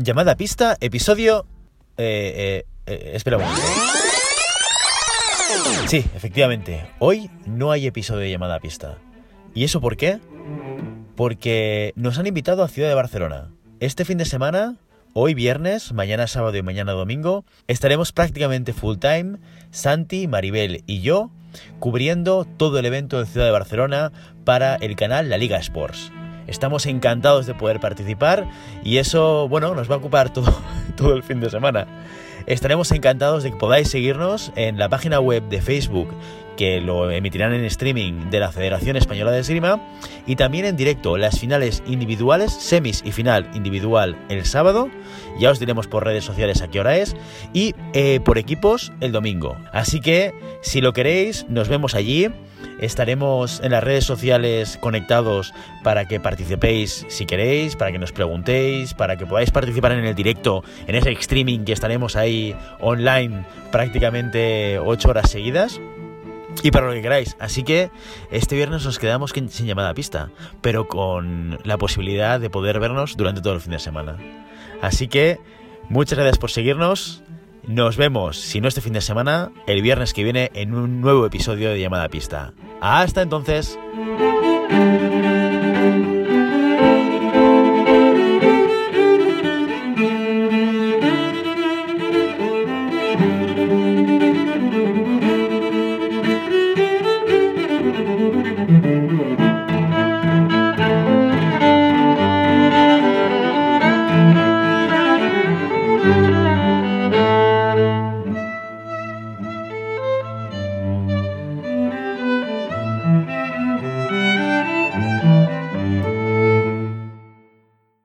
Llamada pista, episodio... Eh, eh, eh, espera un momento. Sí, efectivamente, hoy no hay episodio de llamada pista. ¿Y eso por qué? Porque nos han invitado a Ciudad de Barcelona. Este fin de semana, hoy viernes, mañana sábado y mañana domingo, estaremos prácticamente full time, Santi, Maribel y yo, cubriendo todo el evento de Ciudad de Barcelona para el canal La Liga Sports. Estamos encantados de poder participar y eso, bueno, nos va a ocupar todo, todo el fin de semana. Estaremos encantados de que podáis seguirnos en la página web de Facebook que lo emitirán en streaming de la Federación Española de Esgrima y también en directo las finales individuales, semis y final individual el sábado, ya os diremos por redes sociales a qué hora es, y eh, por equipos el domingo. Así que si lo queréis, nos vemos allí. Estaremos en las redes sociales conectados para que participéis si queréis, para que nos preguntéis, para que podáis participar en el directo, en ese streaming que estaremos ahí online prácticamente 8 horas seguidas. Y para lo que queráis. Así que este viernes nos quedamos sin llamada a pista, pero con la posibilidad de poder vernos durante todo el fin de semana. Así que muchas gracias por seguirnos. Nos vemos, si no este fin de semana, el viernes que viene en un nuevo episodio de llamada a pista. Hasta entonces. Música